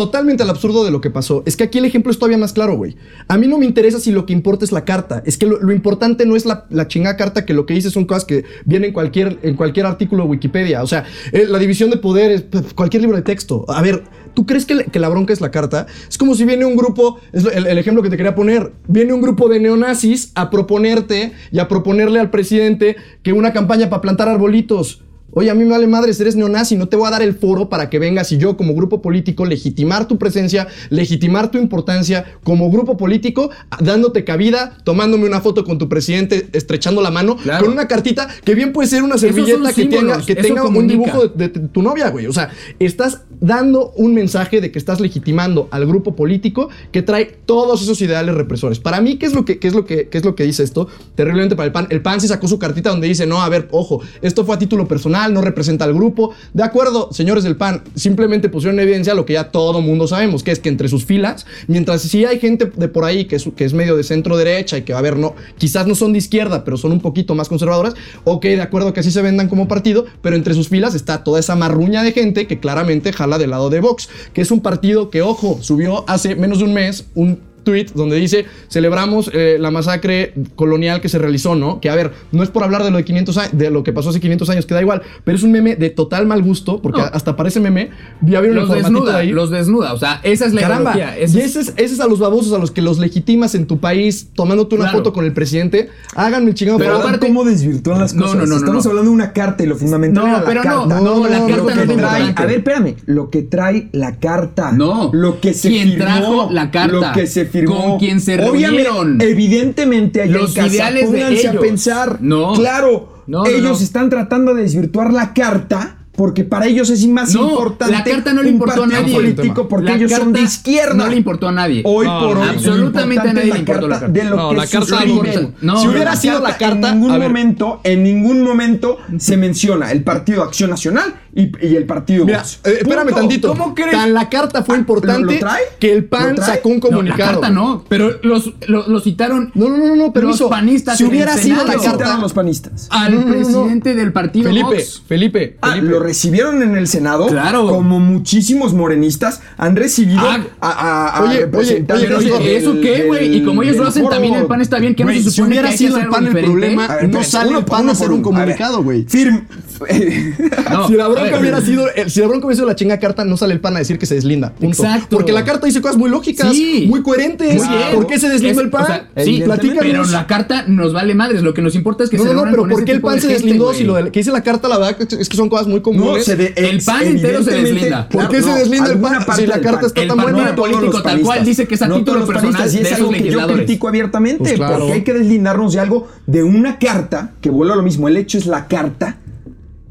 Totalmente al absurdo de lo que pasó. Es que aquí el ejemplo es todavía más claro, güey. A mí no me interesa si lo que importa es la carta. Es que lo, importante no es la, la chingada carta que lo que dice son cosas que vienen en cualquier, en cualquier artículo de Wikipedia. O sea, eh, la división de poderes, pf, cualquier libro de texto. A ver, ¿tú crees que, la bronca es la carta? Es como si viene un grupo, es el ejemplo que te quería poner, viene un grupo de neonazis a proponerte y a proponerle al presidente que una campaña para plantar arbolitos. Oye, a mí me vale madres, eres neonazi, no te voy a dar el foro para que vengas y yo como grupo político legitimar tu presencia, legitimar tu importancia como grupo político, dándote cabida, tomándome una foto con tu presidente, estrechando la mano, Claro. con una cartita que bien puede ser una servilleta que tenga, que tenga un dibujo de, de tu novia, güey. O sea, estás dando un mensaje de que estás legitimando al grupo político que trae todos esos ideales represores. Para mí, ¿qué es lo que, qué es lo que, qué es lo que dice esto? Terriblemente para el PAN. El PAN sí sacó su cartita donde dice, no, a ver, ojo, esto fue a título personal, no representa al grupo. De acuerdo, señores del PAN, simplemente pusieron en evidencia lo que ya todo mundo sabemos, que es que entre sus filas, mientras sí hay gente de por ahí que es, medio de centro derecha y que, a ver, no, quizás no son de izquierda, pero son un poquito más conservadoras, ok, de acuerdo que así se vendan como partido, pero entre sus filas está toda esa marruña de gente que claramente jala del lado de Vox, que es un partido que, ojo, subió hace menos de un mes un tweet donde dice, celebramos eh, la masacre colonial que se realizó, ¿no? Que a ver, no es por hablar de lo de 500 años, de lo que pasó hace 500 años, que da igual, pero es un meme de total mal gusto, porque No. hasta parece meme, ya vieron Los desnuda, de ahí. los desnuda. O sea, esa es la Caramba, ideología. y ese es- ese es, ese es a los babosos a los que los legitimas en tu país tomándote una Claro. foto con el presidente. Háganme el chingado Pero favor. aparte- ¿Cómo desvirtúan las No, cosas? no, no, no, Estamos no. hablando de una carta y lo fundamental No, era la pero no, no, la carta no trae, a ver, espérame, lo que trae la carta. No. Lo que se ¿Quién firmó. trajo la carta? Lo que se firmó. ¿Con quién se Obviamente, reunieron? Evidentemente, allá Los en casa, ideales de pónganse a ellos. pensar. No. Claro. No, ellos no. están tratando de desvirtuar la carta. Porque para ellos es más No, importante la carta no le importó a nadie. político porque La ellos son de izquierda. No le importó a nadie. Hoy No, por hoy, Absolutamente a nadie le la importó la carta de lo No, que la carta suscriben. no. No, si hubiera sido la carta, en ningún a momento, en ningún momento se menciona el Partido Acción Nacional y, y el Partido Mira, eh, espérame Punto. tantito. ¿Cómo crees? Tan la carta fue Ah, importante ¿lo- lo trae? que el PAN sacó un No, la comunicado. carta no, pero los, lo, lo citaron No, no, no, no, permiso. los panistas si hubiera sido la ¿Qué citaron carta. los panistas? al No, no, no, no. presidente del partido Felipe, Vox. Felipe, Ah, Felipe. lo recibieron en el Senado. Claro. Como muchísimos morenistas han recibido Ah. a, a- a Oye, oye, oye, ¿eso qué, güey? Y como ellos lo hacen foro- también el PAN está bien, que no se si supone hubiera que hay sido el PAN el problema, no sale el por PAN a hacer un comunicado, güey. Firm. [LAUGHS] No, si la bronca ver, hubiera sido, el- si la bronca hubiera sido la chinga carta, no sale el pan a decir que se deslinda. Punto. Exacto. Porque la carta dice cosas muy lógicas, Sí. muy coherentes. Muy bien. ¿Por qué se deslindó Es- el pan? o sea, sí, pero la carta nos vale madres. Lo que nos importa es que no, se no, no, pero ¿por qué el pan de se gente, deslindó? Si lo de- que dice la carta, la verdad es que son cosas muy No, comunes. se de- El PAN entero se deslinda. ¿Por qué se deslinda el PAN? Si la carta PAN. está El tan buena. los político tal cual dice que es a título personal de es esos algo que yo legisladores. critico abiertamente Pues claro. porque hay que deslindarnos de algo de una carta que vuelve a lo mismo. El hecho es la carta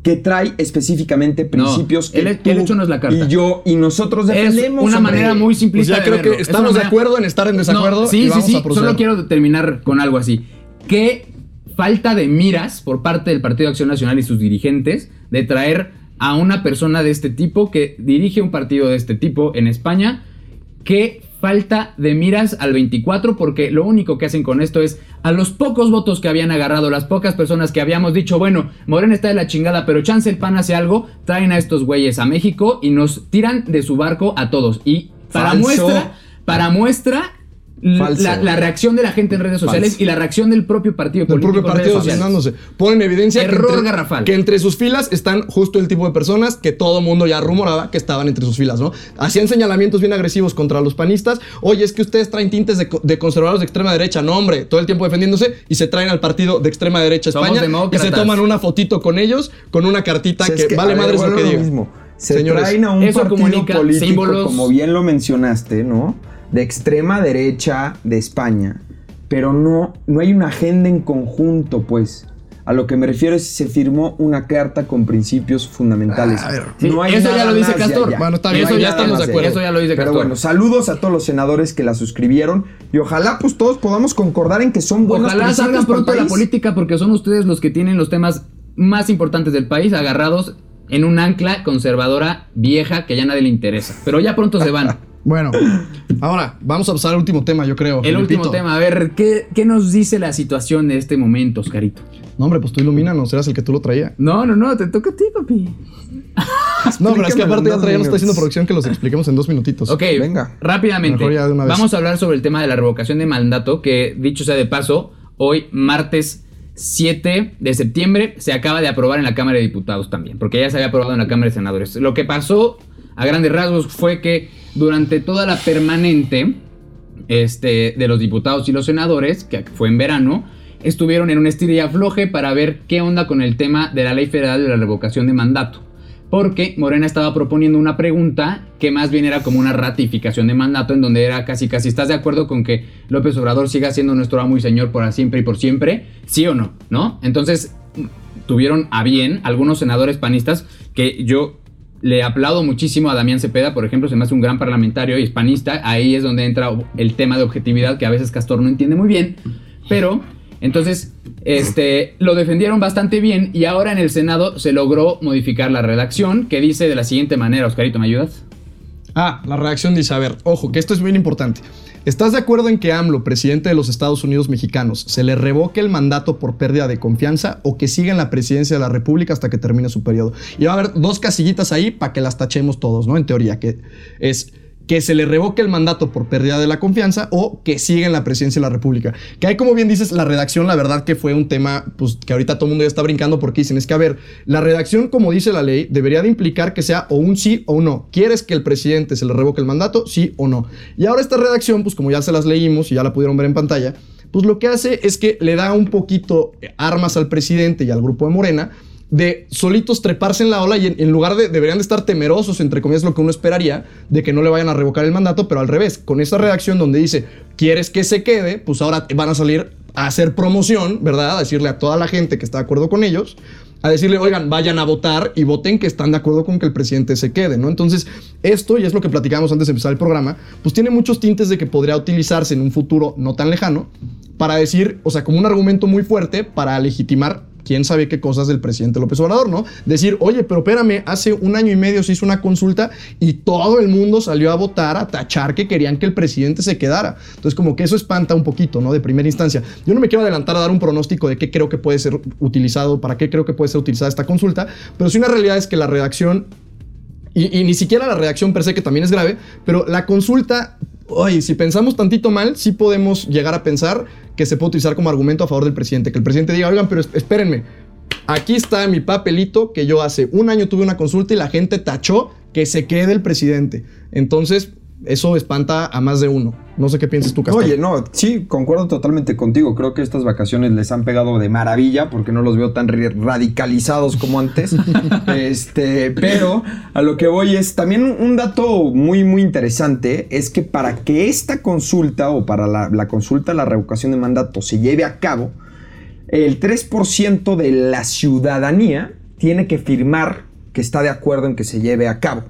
que trae específicamente principios que el- tú el hecho no es la carta. y yo y nosotros Es defendemos. una hombre. manera muy Pues simplista ya de creo verlo. que Es estamos una de acuerdo en estar en desacuerdo No, y sí, vamos sí, a sí. Solo quiero terminar con algo así. ¿Qué falta de miras por parte del Partido de Acción Nacional y sus dirigentes de traer a una persona de este tipo que dirige un partido de este tipo en España? ¿Qué falta de miras al 24? Porque lo único que hacen con esto es a los pocos votos que habían agarrado, las pocas personas que habíamos dicho, bueno, Morena está de la chingada, pero chance el pan hace algo, traen a estos güeyes a México y nos tiran de su barco a todos. Y para Falso. muestra, para muestra. La, la reacción de la gente en redes sociales Falso. y la reacción del propio partido del político propio en partido sociales. deslindándose. Ponen evidencia que entre, garrafal. que entre sus filas están justo el tipo de personas que todo mundo ya rumoraba que estaban entre sus filas, ¿no? Hacían señalamientos bien agresivos contra los panistas. Oye, es que ustedes traen tintes de, co- de conservadores de extrema derecha. No, hombre, todo el tiempo defendiéndose y se traen al partido de extrema derecha Somos España y se toman una fotito con ellos con una cartita O sea, que, es que, vale ver, madres lo que mismo. Se Señores, traen a un eso partido comunica político, símbolos- como bien lo mencionaste, ¿no? De extrema derecha de España. Pero no, no hay una agenda en conjunto, pues. A lo que me refiero es se firmó una carta con principios fundamentales. A ver, sí, no hay eso ya lo dice Castor. Bueno, está bien, Eso ya estamos de acuerdo. Eso ya lo dice Pero Castor. bueno, saludos a todos los senadores que la suscribieron y ojalá pues todos podamos concordar en que son buenos Ojalá principios salgan para el pronto de la política porque son ustedes los que tienen los temas más importantes del país agarrados en un ancla conservadora vieja que ya nadie le interesa. Pero ya pronto se van. [LAUGHS] Bueno, ahora vamos a pasar al último tema, yo creo. El último tema, a ver, ¿qué, ¿qué nos dice la situación de este momento, Oscarito? No, hombre, pues tú ilumínanos, eras el que tú lo traía. No, no, no, te toca a ti, papi. [LAUGHS] No, pero es que aparte ya dos traíamos, está haciendo minutos. producción que los expliquemos en dos minutitos. Ok, Venga. rápidamente. Vamos a hablar sobre el tema de la revocación de mandato, que dicho sea de paso, hoy martes 7 de septiembre se acaba de aprobar en la Cámara de Diputados también, porque ya se había aprobado en la Cámara de Senadores. Lo que pasó a grandes rasgos fue que durante toda la permanente este, de los diputados y los senadores, que fue en verano, estuvieron en un estir y afloje para ver qué onda con el tema de la ley federal de la revocación de mandato. Porque Morena estaba proponiendo una pregunta que más bien era como una ratificación de mandato, en donde era casi casi, ¿estás de acuerdo con que López Obrador siga siendo nuestro amo y señor por siempre y por siempre? ¿Sí o no? ¿No? Entonces tuvieron a bien algunos senadores panistas que yo le aplaudo muchísimo a Damián Cepeda, por ejemplo, se me hace un gran parlamentario y hispanista. Ahí es donde entra el tema de objetividad que a veces Castor no entiende muy bien. Pero, entonces, este, lo defendieron bastante bien y ahora en el Senado se logró modificar la redacción que dice de la siguiente manera, Oscarito, ¿me ayudas? Ah, la reacción dice, a ver, ojo, que esto es bien importante. ¿Estás de acuerdo en que AMLO, presidente de los Estados Unidos mexicanos, se le revoque el mandato por pérdida de confianza o que siga en la presidencia de la República hasta que termine su periodo? Y va a haber dos casillitas ahí para que las tachemos todos, ¿no? En teoría, que es que se le revoque el mandato por pérdida de la confianza o que siga en la presidencia de la República. Que hay, como bien dices, la redacción, la verdad que fue un tema pues, que ahorita todo el mundo ya está brincando porque dicen, es que a ver, la redacción, como dice la ley, debería de implicar que sea o un sí o un no. ¿Quieres que el presidente se le revoque el mandato? Sí o no. Y ahora esta redacción, pues como ya se las leímos y ya la pudieron ver en pantalla, pues lo que hace es que le da un poquito armas al presidente y al grupo de Morena de solitos treparse en la ola y en, lugar de deberían de estar temerosos, entre comillas, lo que uno esperaría, de que no le vayan a revocar el mandato, pero al revés, con esa redacción donde dice, ¿quieres que se quede? Pues ahora van a salir a hacer promoción, ¿verdad? A decirle a toda la gente que está de acuerdo con ellos, a decirle, oigan, vayan a votar y voten que están de acuerdo con que el presidente se quede, ¿no? Entonces, esto, y es lo que platicábamos antes de empezar el programa, pues tiene muchos tintes de que podría utilizarse en un futuro no tan lejano para decir, o sea, como un argumento muy fuerte para legitimar quién sabe qué cosas del presidente López Obrador, ¿no? Decir, oye, pero espérame, hace un año y medio se hizo una consulta y todo el mundo salió a votar, a tachar que querían que el presidente se quedara. Entonces, como que eso espanta un poquito, ¿no? De primera instancia. Yo no me quiero adelantar a dar un pronóstico de qué creo que puede ser utilizado, para qué creo que puede ser utilizada esta consulta, pero sí una realidad es que la redacción y, ni siquiera la redacción per se, que también es grave, pero la consulta oye, si pensamos tantito mal, sí podemos llegar a pensar que se puede utilizar como argumento a favor del presidente. Que el presidente diga, oigan, pero espérenme, aquí está mi papelito que yo hace un año tuve una consulta y la gente tachó que se quede el presidente. Entonces, eso espanta a más de uno. No sé qué piensas tú, Castillo. Oye, no, sí, concuerdo totalmente contigo. Creo que estas vacaciones les han pegado de maravilla porque no los veo tan radicalizados como antes. [LAUGHS] este, pero a lo que voy es también un dato muy, muy interesante es que para que esta consulta o para la, la consulta, la revocación de mandato se lleve a cabo, el 3% de la ciudadanía tiene que firmar que está de acuerdo en que se lleve a cabo.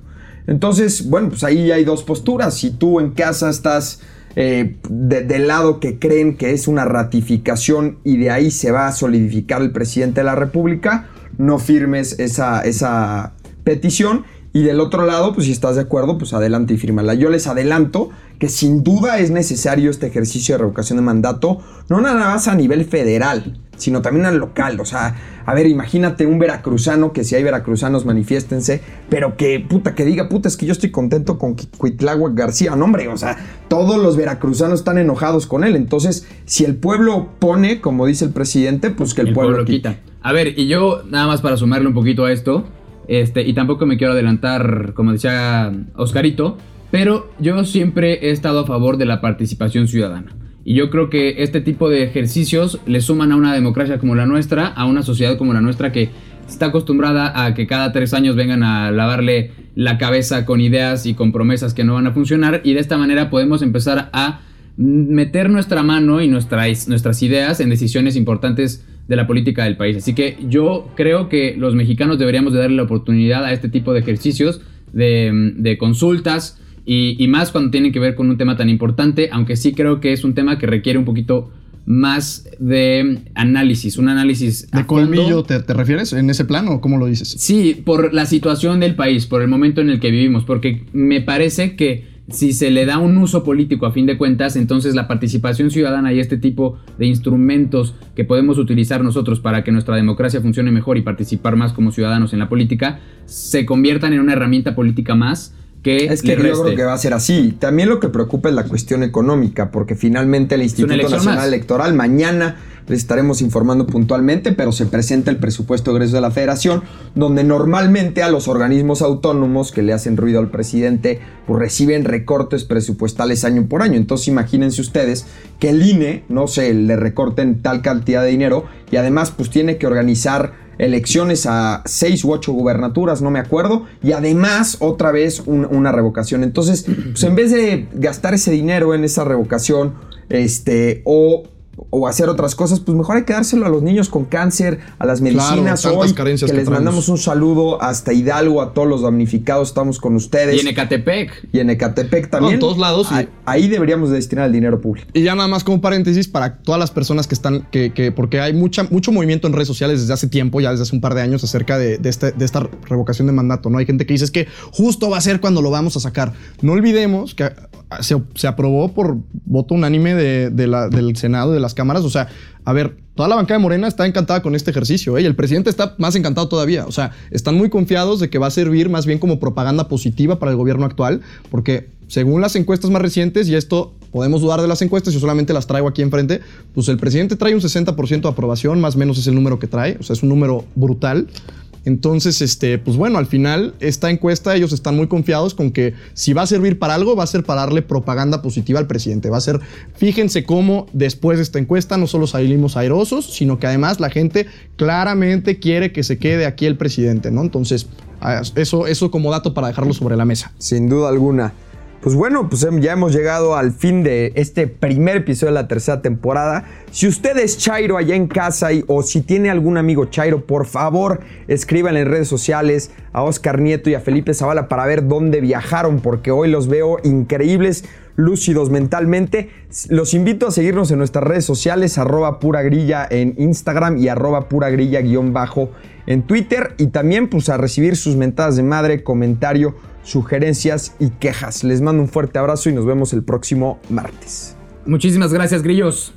Entonces, bueno, pues ahí hay dos posturas. Si tú en casa estás eh, del lado que creen que es una ratificación y de ahí se va a solidificar el presidente de la República, no firmes esa, esa petición. Y del otro lado, pues si estás de acuerdo, pues adelante y fírmala. Yo les adelanto que sin duda es necesario este ejercicio de revocación de mandato, no nada más a nivel federal, sino también al local. O sea, a ver, imagínate un veracruzano, que si hay veracruzanos manifiéstense, pero que puta, que diga, puta, es que yo estoy contento con Cuitláhuac García. No, hombre, o sea, todos los veracruzanos están enojados con él. Entonces, si el pueblo pone, como dice el presidente, pues que el, pueblo, quita. A ver, y yo nada más para sumarle un poquito a esto, este, y tampoco me quiero adelantar, como decía Oscarito, pero yo siempre he estado a favor de la participación ciudadana. Y yo creo que este tipo de ejercicios le suman a una democracia como la nuestra, a una sociedad como la nuestra que está acostumbrada a que cada tres años vengan a lavarle la cabeza con ideas y con promesas que no van a funcionar y de esta manera podemos empezar a meter nuestra mano y nuestras, nuestras ideas en decisiones importantes de la política del país. Así que yo creo que los mexicanos deberíamos de darle la oportunidad a este tipo de ejercicios, de, de consultas, y, más cuando tienen que ver con un tema tan importante, aunque sí creo que es un tema que requiere un poquito más de análisis, un análisis. ¿De colmillo te, te, refieres en ese plano o cómo lo dices? Sí, por la situación del país, por el momento en el que vivimos, porque me parece que si se le da un uso político a fin de cuentas, entonces la participación ciudadana y este tipo de instrumentos que podemos utilizar nosotros para que nuestra democracia funcione mejor y participar más como ciudadanos en la política, se conviertan en una herramienta política más es que yo creo que va a ser así. También lo que preocupa es la cuestión económica, porque finalmente el Instituto Nacional Electoral mañana les estaremos informando puntualmente, pero se presenta el presupuesto egreso de la Federación, donde normalmente a los organismos autónomos que le hacen ruido al presidente, pues reciben recortes presupuestales año por año. Entonces imagínense ustedes que el INE, no sé, le recorten tal cantidad de dinero y además pues tiene que organizar elecciones a seis u ocho gubernaturas, no me acuerdo, y además otra vez una revocación. Entonces, pues en vez de gastar ese dinero en esa revocación, este, o o hacer otras cosas, pues mejor hay que dárselo a los niños con cáncer, a las medicinas hoy, que, les mandamos un saludo hasta Hidalgo, a todos los damnificados, estamos con ustedes. Y en Ecatepec. Y en Ecatepec también. en todos lados. Ahí, deberíamos destinar el dinero público. Y ya nada más como paréntesis para todas las personas que están, que, porque hay mucha, mucho movimiento en redes sociales desde hace tiempo, ya desde hace un par de años, acerca de, este, de esta revocación de mandato, ¿no? Hay gente que dice es que justo va a ser cuando lo vamos a sacar. No olvidemos que se, se aprobó por voto unánime de, de la- del Senado, de las cámaras. O sea, a ver, toda la bancada de Morena está encantada con este ejercicio ¿eh? y el presidente está más encantado todavía. O sea, están muy confiados de que va a servir más bien como propaganda positiva para el gobierno actual, porque según las encuestas más recientes, y esto podemos dudar de las encuestas, yo solamente las traigo aquí enfrente, pues el presidente trae un 60% de aprobación, más o menos es el número que trae, o sea, es un número brutal. Entonces, este, pues bueno, al final esta encuesta ellos están muy confiados con que si va a servir para algo, va a ser para darle propaganda positiva al presidente. Va a ser, fíjense cómo después de esta encuesta no solo salimos airosos, sino que además la gente claramente quiere que se quede aquí el presidente, ¿no? Entonces, ah, eso, eso como dato para dejarlo sobre la mesa. Sin duda alguna. Pues bueno, pues hem- ya hemos llegado al fin de este primer episodio de la tercera temporada. Si usted es Chairo allá en casa y- o si tiene algún amigo Chairo, por favor, escríbanle en redes sociales a Oscar Nieto y a Felipe Zavala para ver dónde viajaron, porque hoy los veo increíbles, lúcidos mentalmente. Los invito a seguirnos en nuestras redes sociales, arroba pura grilla en Instagram y arroba pura grilla guion bajo en Twitter. Y también pues a recibir sus mentadas de madre, comentario sugerencias y quejas. Les mando un fuerte abrazo y nos vemos el próximo martes. Muchísimas gracias, grillos.